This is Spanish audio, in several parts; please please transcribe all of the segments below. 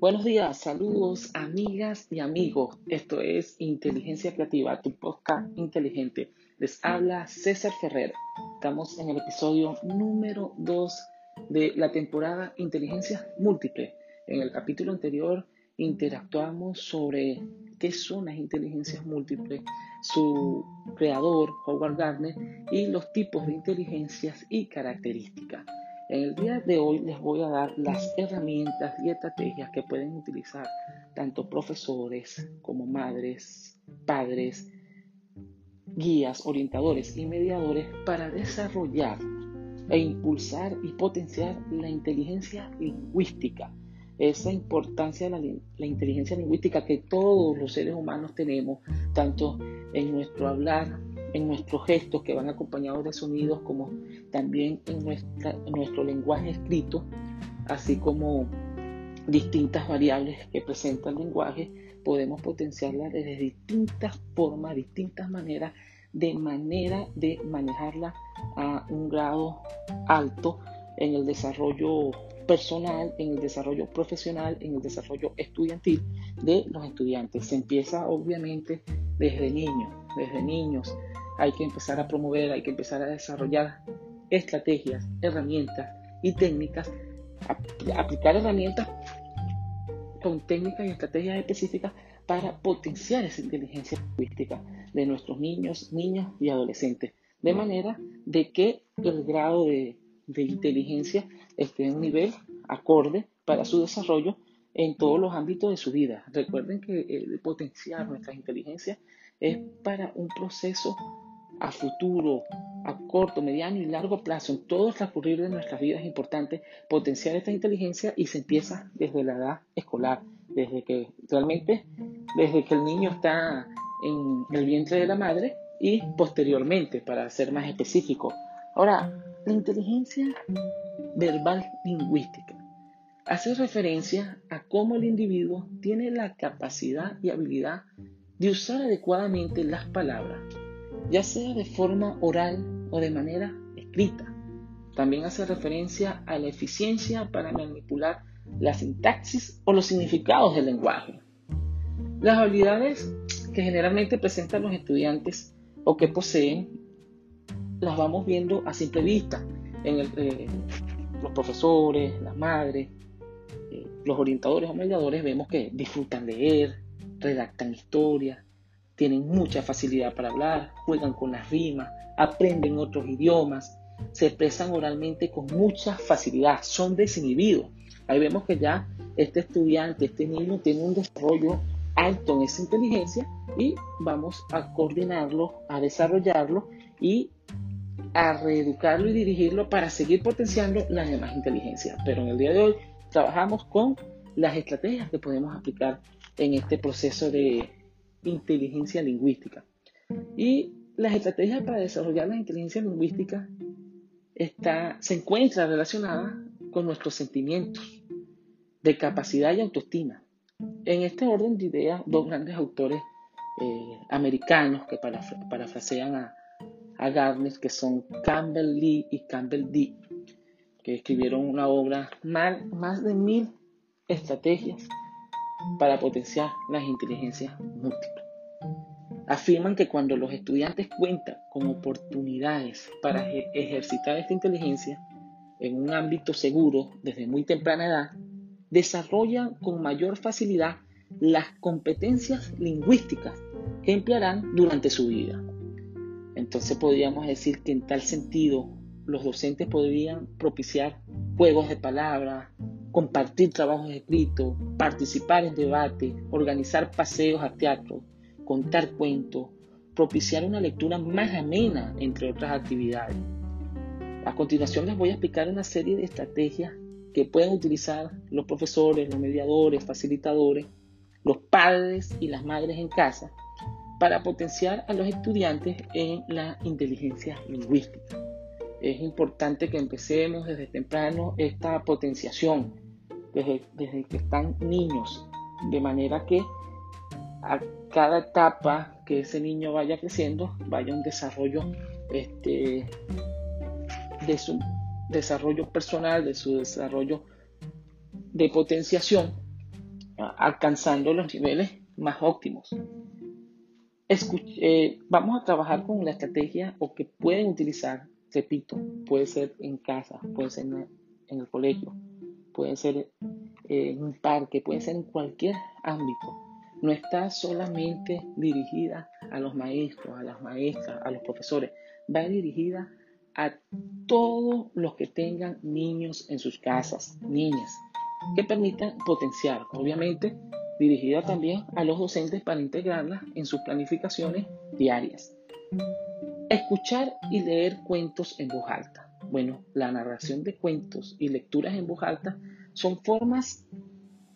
Buenos días, saludos amigas y amigos. Esto es Inteligencia Creativa, tu podcast inteligente. Les habla César Ferrer. Estamos en el episodio número 2 de la temporada Inteligencia Múltiple. En el capítulo anterior interactuamos sobre qué son las inteligencias múltiples, su creador, Howard Gardner, y los tipos de inteligencias y características. En el día de hoy les voy a dar las herramientas y estrategias que pueden utilizar tanto profesores como madres, padres, guías, orientadores y mediadores para desarrollar e impulsar y potenciar la inteligencia lingüística. Esa importancia de la, inteligencia lingüística que todos los seres humanos tenemos, tanto en nuestro hablar en nuestros gestos que van acompañados de sonidos, como también en, nuestra, nuestro lenguaje escrito, así como distintas variables que presenta el lenguaje, podemos potenciarla desde distintas formas, distintas maneras, de manera de manejarla a un grado alto en el desarrollo personal, en el desarrollo profesional, en el desarrollo estudiantil de los estudiantes. Se empieza obviamente desde niños, desde niños, hay que empezar a promover, hay que empezar a desarrollar estrategias, herramientas y técnicas, aplicar herramientas con técnicas y estrategias específicas para potenciar esa inteligencia lingüística de nuestros niños, niñas y adolescentes, de manera de que el grado de, inteligencia esté en un nivel acorde para su desarrollo en todos los ámbitos de su vida. Recuerden que potenciar nuestras inteligencias es para un proceso a futuro, a corto, mediano y largo plazo, en todo transcurrir de nuestras vidas es importante potenciar esta inteligencia y se empieza desde la edad escolar, desde que realmente, desde que el niño está en el vientre de la madre y posteriormente, para ser más específico. Ahora, la inteligencia verbal lingüística hace referencia a cómo el individuo tiene la capacidad y habilidad de usar adecuadamente las palabras ya sea de forma oral o de manera escrita. También hace referencia a la eficiencia para manipular la sintaxis o los significados del lenguaje. Las habilidades que generalmente presentan los estudiantes o que poseen las vamos viendo a simple vista en eh, los profesores, las madres, eh, los orientadores o mediadores vemos que disfrutan leer, redactan historias, tienen mucha facilidad para hablar, juegan con las rimas, aprenden otros idiomas, se expresan oralmente con mucha facilidad, son desinhibidos. Ahí vemos que ya este estudiante, este niño tiene un desarrollo alto en esa inteligencia y vamos a coordinarlo, a desarrollarlo y a reeducarlo y dirigirlo para seguir potenciando las demás inteligencias. Pero en el día de hoy trabajamos con las estrategias que podemos aplicar en este proceso de inteligencia lingüística. Y las estrategias para desarrollar la inteligencia lingüística está, se encuentra relacionada con nuestros sentimientos de capacidad y autoestima. En este orden de ideas, dos grandes autores eh, americanos que parafrasean a, a Gardner, que son Campbell Lee y Campbell D., que escribieron una obra, más de mil estrategias para potenciar las inteligencias múltiples. Afirman que cuando los estudiantes cuentan con oportunidades para ejercitar esta inteligencia en un ámbito seguro desde muy temprana edad, desarrollan con mayor facilidad las competencias lingüísticas que emplearán durante su vida. Entonces podríamos decir que en tal sentido los docentes podrían propiciar juegos de palabras, compartir trabajos escritos, participar en debates, organizar paseos a teatro, contar cuentos, propiciar una lectura más amena, entre otras actividades. A continuación les voy a explicar una serie de estrategias que pueden utilizar los profesores, los mediadores, facilitadores, los padres y las madres en casa para potenciar a los estudiantes en la inteligencia lingüística es importante que empecemos desde temprano esta potenciación, desde, que están niños, de manera que a cada etapa que ese niño vaya creciendo, vaya un desarrollo este, de su desarrollo personal, de su desarrollo de potenciación alcanzando los niveles más óptimos. Eh, vamos a trabajar con la estrategia o que pueden utilizar, repito, puede ser en casa, puede ser en, el colegio, puede ser en un parque, puede ser en cualquier ámbito. No está solamente dirigida a los maestros, a las maestras, a los profesores, va dirigida a todos los que tengan niños en sus casas, niñas, que permitan potenciar, obviamente, dirigida también a los docentes para integrarlas en sus planificaciones diarias. Escuchar y leer cuentos en voz alta. Bueno, la narración de cuentos y lecturas en voz alta son formas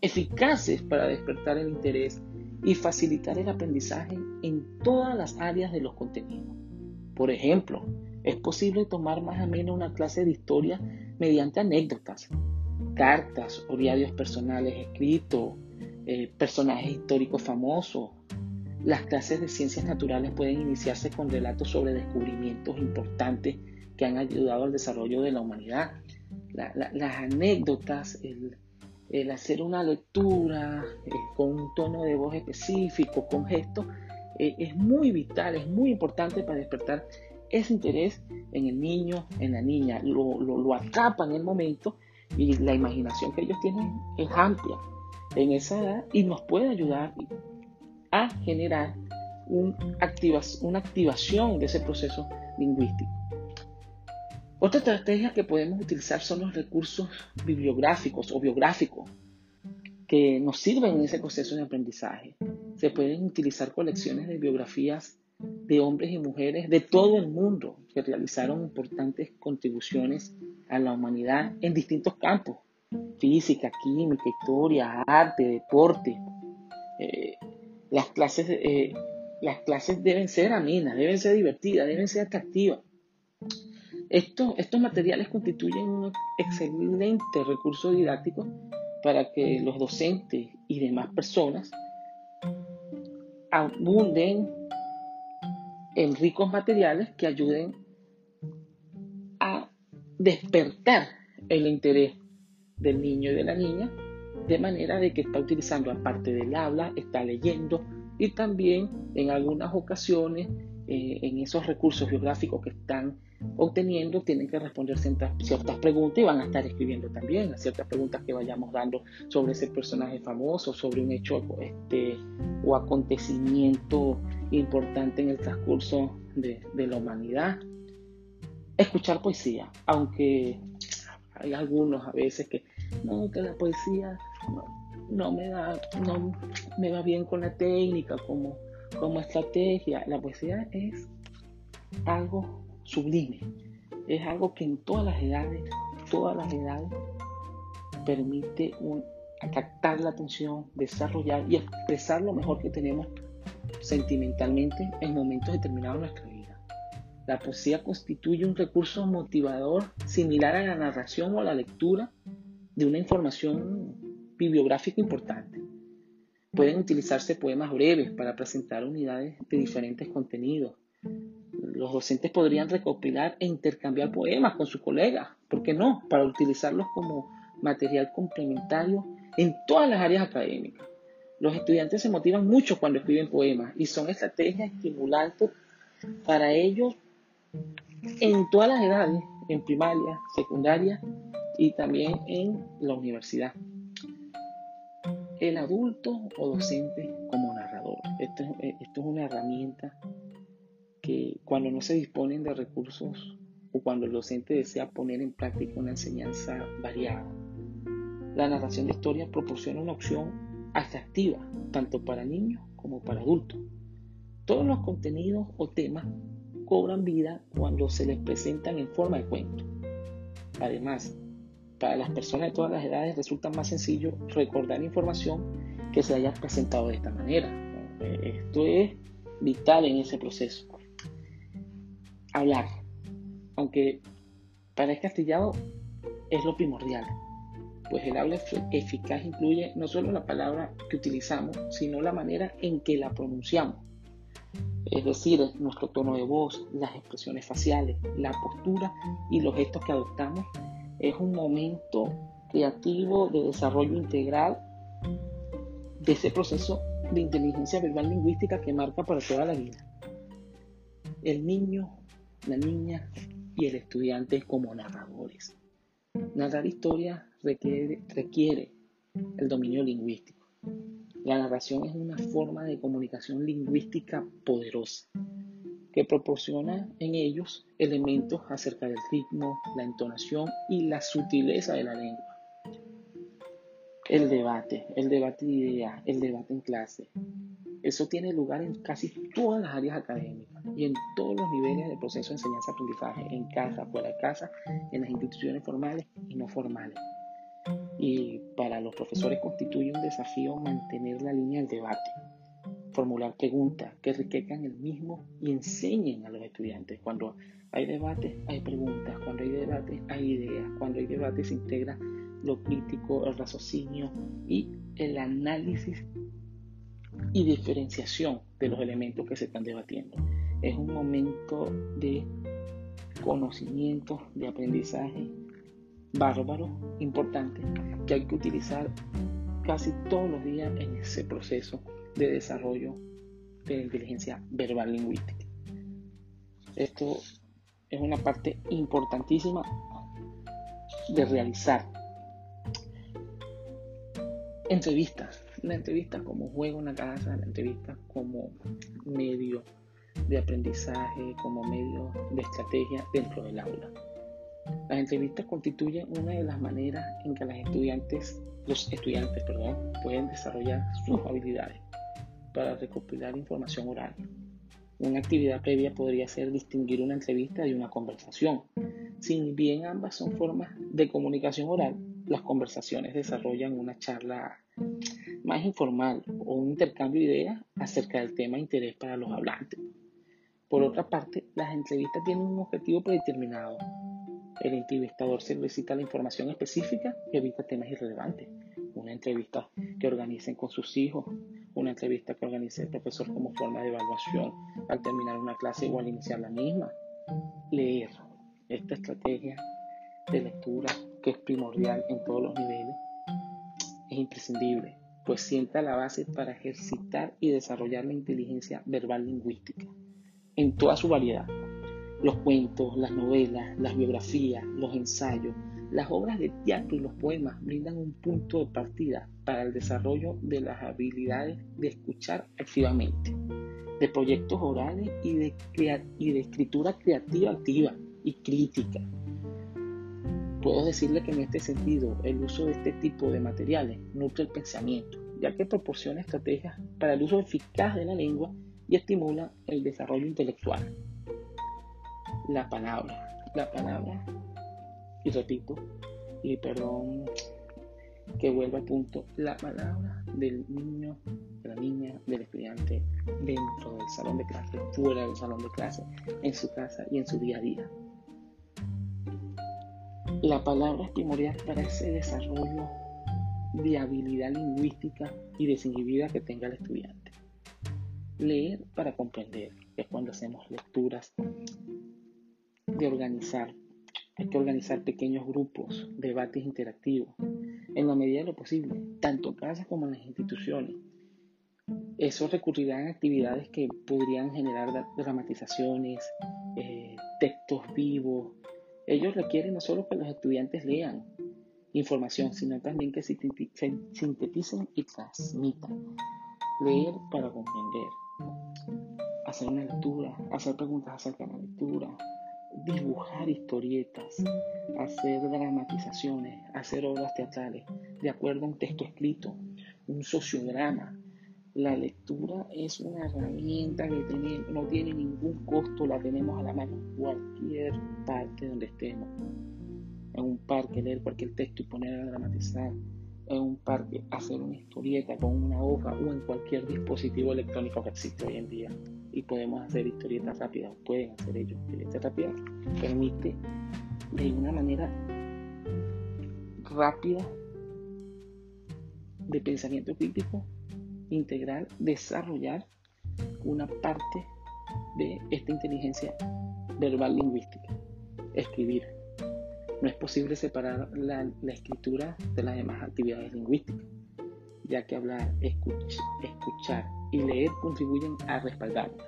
eficaces para despertar el interés y facilitar el aprendizaje en todas las áreas de los contenidos. Por ejemplo, es posible tomar más o menos una clase de historia mediante anécdotas, cartas o diarios personales escritos, eh, personajes históricos famosos. Las clases de ciencias naturales pueden iniciarse con relatos sobre descubrimientos importantes que han ayudado al desarrollo de la humanidad. las anécdotas, el, hacer una lectura eh, con un tono de voz específico, con gestos, eh, es muy vital, es muy importante para despertar ese interés en el niño, en la niña. Lo, lo, lo atrapa en el momento y la imaginación que ellos tienen es amplia en esa edad y nos puede ayudar generar una activación de ese proceso lingüístico. Otra estrategia que podemos utilizar son los recursos bibliográficos o biográficos que nos sirven en ese proceso de aprendizaje. Se pueden utilizar colecciones de biografías de hombres y mujeres de todo el mundo que realizaron importantes contribuciones a la humanidad en distintos campos, física, química, historia, arte, deporte. Eh, las, clases, eh, las clases deben ser amenas, deben ser divertidas, deben ser atractivas. Estos, estos materiales constituyen un excelente recurso didáctico para que los docentes y demás personas abunden en ricos materiales que ayuden a despertar el interés del niño y de la niña, de manera de que está utilizando aparte del habla, está leyendo y también en algunas ocasiones eh, en esos recursos biográficos que están obteniendo tienen que responder ciertas, ciertas, preguntas y van a estar escribiendo también ciertas preguntas que vayamos dando sobre ese personaje famoso, sobre un hecho este, o acontecimiento importante en el transcurso de, de la humanidad. Escuchar poesía, aunque hay algunos a veces que no, que la poesía no, me da, no me va bien con la técnica como, como estrategia. La poesía es algo sublime, es algo que en todas las edades, todas las edades, permite un, captar la atención, desarrollar y expresar lo mejor que tenemos sentimentalmente en momentos determinados de nuestra vida. La poesía constituye un recurso motivador similar a la narración o a la lectura de una información bibliográfica importante. Pueden utilizarse poemas breves para presentar unidades de diferentes contenidos. Los docentes podrían recopilar e intercambiar poemas con sus colegas, ¿por qué no? Para utilizarlos como material complementario en todas las áreas académicas. Los estudiantes se motivan mucho cuando escriben poemas y son estrategias estimulantes para ellos en todas las edades, en primaria, secundaria y también en la universidad. El adulto o docente como narrador. Esto, eh, esto es una herramienta que cuando no se disponen de recursos o cuando el docente desea poner en práctica una enseñanza variada, la narración de historias proporciona una opción atractiva tanto para niños como para adultos. Todos los contenidos o temas cobran vida cuando se les presentan en forma de cuento. Además, para las personas de todas las edades resulta más sencillo recordar información que se haya presentado de esta manera. Esto es vital en ese proceso. Hablar, aunque parezca astillado, es lo primordial, pues el habla eficaz incluye no solo la palabra que utilizamos, sino la manera en que la pronunciamos es decir, nuestro tono de voz, las expresiones faciales, la postura y los gestos que adoptamos, es un momento creativo de desarrollo integral de ese proceso de inteligencia verbal lingüística que marca para toda la vida. El niño, la niña y el estudiante como narradores. Narrar historias requiere, requiere el dominio lingüístico. La narración es una forma de comunicación lingüística poderosa que proporciona en ellos elementos acerca del ritmo, la entonación y la sutileza de la lengua. El debate, el debate de ideas, el debate en clase. Eso tiene lugar en casi todas las áreas académicas y en todos los niveles del proceso de enseñanza-aprendizaje, en casa, fuera de casa, en las instituciones formales y no formales. Y para los profesores constituye un desafío mantener la línea del debate, formular preguntas que enriquezcan el mismo y enseñen a los estudiantes. Cuando hay debate, hay preguntas. Cuando hay debate, hay ideas. Cuando hay debate, se integra lo crítico, el raciocinio y el análisis y diferenciación de los elementos que se están debatiendo. Es un momento de conocimiento, de aprendizaje bárbaro, importante, que hay que utilizar casi todos los días en ese proceso de desarrollo de la inteligencia verbal lingüística. Esto es una parte importantísima de realizar. Entrevistas. La entrevista como juego en la casa, la entrevista como medio de aprendizaje, como medio de estrategia dentro del aula. Las entrevistas constituyen una de las maneras en que las estudiantes, los estudiantes perdón, pueden desarrollar sus habilidades para recopilar información oral. Una actividad previa podría ser distinguir una entrevista de una conversación. Si bien ambas son formas de comunicación oral, las conversaciones desarrollan una charla más informal o un intercambio de ideas acerca del tema de interés para los hablantes. Por otra parte, las entrevistas tienen un objetivo predeterminado. El entrevistador solicita la información específica y evita temas irrelevantes. Una entrevista que organicen con sus hijos una entrevista que organice el profesor como forma de evaluación al terminar una clase o al iniciar la misma. Leer. Esta estrategia de lectura, que es primordial en todos los niveles, es imprescindible, pues sienta la base para ejercitar y desarrollar la inteligencia verbal lingüística en toda su variedad. Los cuentos, las novelas, las biografías, los ensayos, las obras de teatro y los poemas brindan un punto de partida para el desarrollo de las habilidades de escuchar activamente, de proyectos orales y de, escritura creativa activa y crítica. Puedo decirle que en este sentido el uso de este tipo de materiales nutre el pensamiento, ya que proporciona estrategias para el uso eficaz de la lengua y estimula el desarrollo intelectual. La palabra. La palabra y repito, y perdón que vuelva al punto, la palabra del niño, de la niña, del estudiante dentro del salón de clase, fuera del salón de clase, en su casa y en su día a día. La palabra es primordial para ese desarrollo de habilidad lingüística y desinhibida que tenga el estudiante. Leer para comprender, es cuando hacemos lecturas de organizar hay que organizar pequeños grupos, debates interactivos, en la medida de lo posible, tanto en casa como en las instituciones. Eso recurrirá a actividades que podrían generar dramatizaciones, eh, textos vivos. Ellos requieren no solo que los estudiantes lean información, sino también que se sinteticen y transmitan. Leer para comprender. Hacer una lectura, hacer preguntas acerca de la lectura, dibujar historietas, hacer dramatizaciones, hacer obras teatrales, de acuerdo a un texto escrito, un sociograma. La lectura es una herramienta que no tiene ningún costo, la tenemos a la mano en cualquier parte donde estemos. En un parque, leer cualquier texto y poner a dramatizar. En un parque, hacer una historieta con una hoja o en cualquier dispositivo electrónico que existe hoy en día y podemos hacer historietas rápidas, pueden hacer ellos historietas rápidas, permite de una manera rápida de pensamiento crítico integral desarrollar una parte de esta inteligencia verbal lingüística, escribir. No es posible separar la, la escritura de las demás actividades lingüísticas ya que hablar, escuchar y leer contribuyen a respaldarla.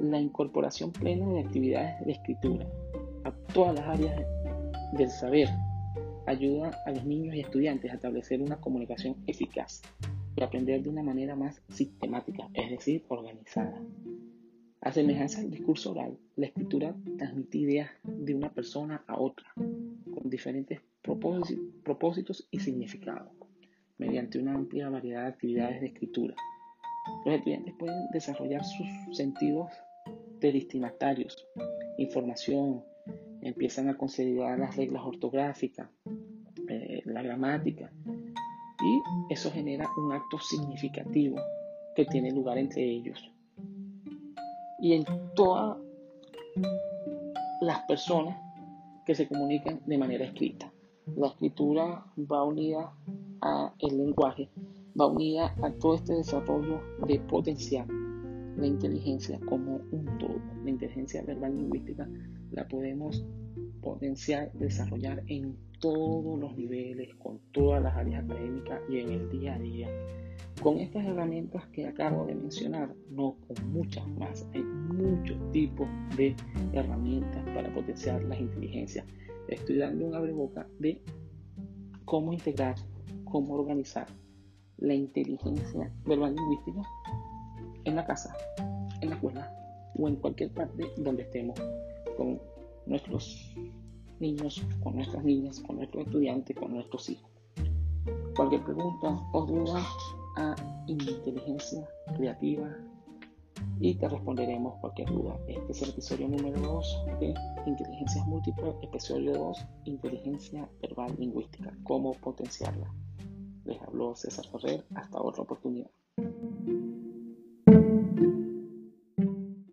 La incorporación plena de actividades de escritura a todas las áreas del saber ayuda a los niños y estudiantes a establecer una comunicación eficaz y aprender de una manera más sistemática, es decir, organizada. A semejanza del discurso oral, la escritura transmite ideas de una persona a otra, con diferentes propósitos y significados, mediante una amplia variedad de actividades de escritura. Los estudiantes pueden desarrollar sus sentidos de destinatarios, información, empiezan a considerar las reglas ortográficas, eh, la gramática, y eso genera un acto significativo que tiene lugar entre ellos. Y en todas las personas que se comunican de manera escrita. La escritura va unida al lenguaje, va unida a todo este desarrollo de potencial la inteligencia como un todo. La inteligencia verbal lingüística la podemos potenciar, desarrollar en todos los niveles, con todas las áreas académicas y en el día a día. Con estas herramientas que acabo de mencionar, no con muchas más, hay muchos tipos de herramientas para potenciar las inteligencias. Estoy dando un boca de cómo integrar, cómo organizar la inteligencia verbal lingüística en la casa, en la escuela o en cualquier parte donde estemos con nuestros niños, con nuestras niñas, con nuestros estudiantes, con nuestros hijos. Cualquier pregunta o duda a inteligencia creativa y te responderemos cualquier duda. Este es el episodio número 2 de Inteligencias Múltiples, episodio 2, Inteligencia Verbal Lingüística, cómo potenciarla. Les habló César Ferrer, hasta otra oportunidad.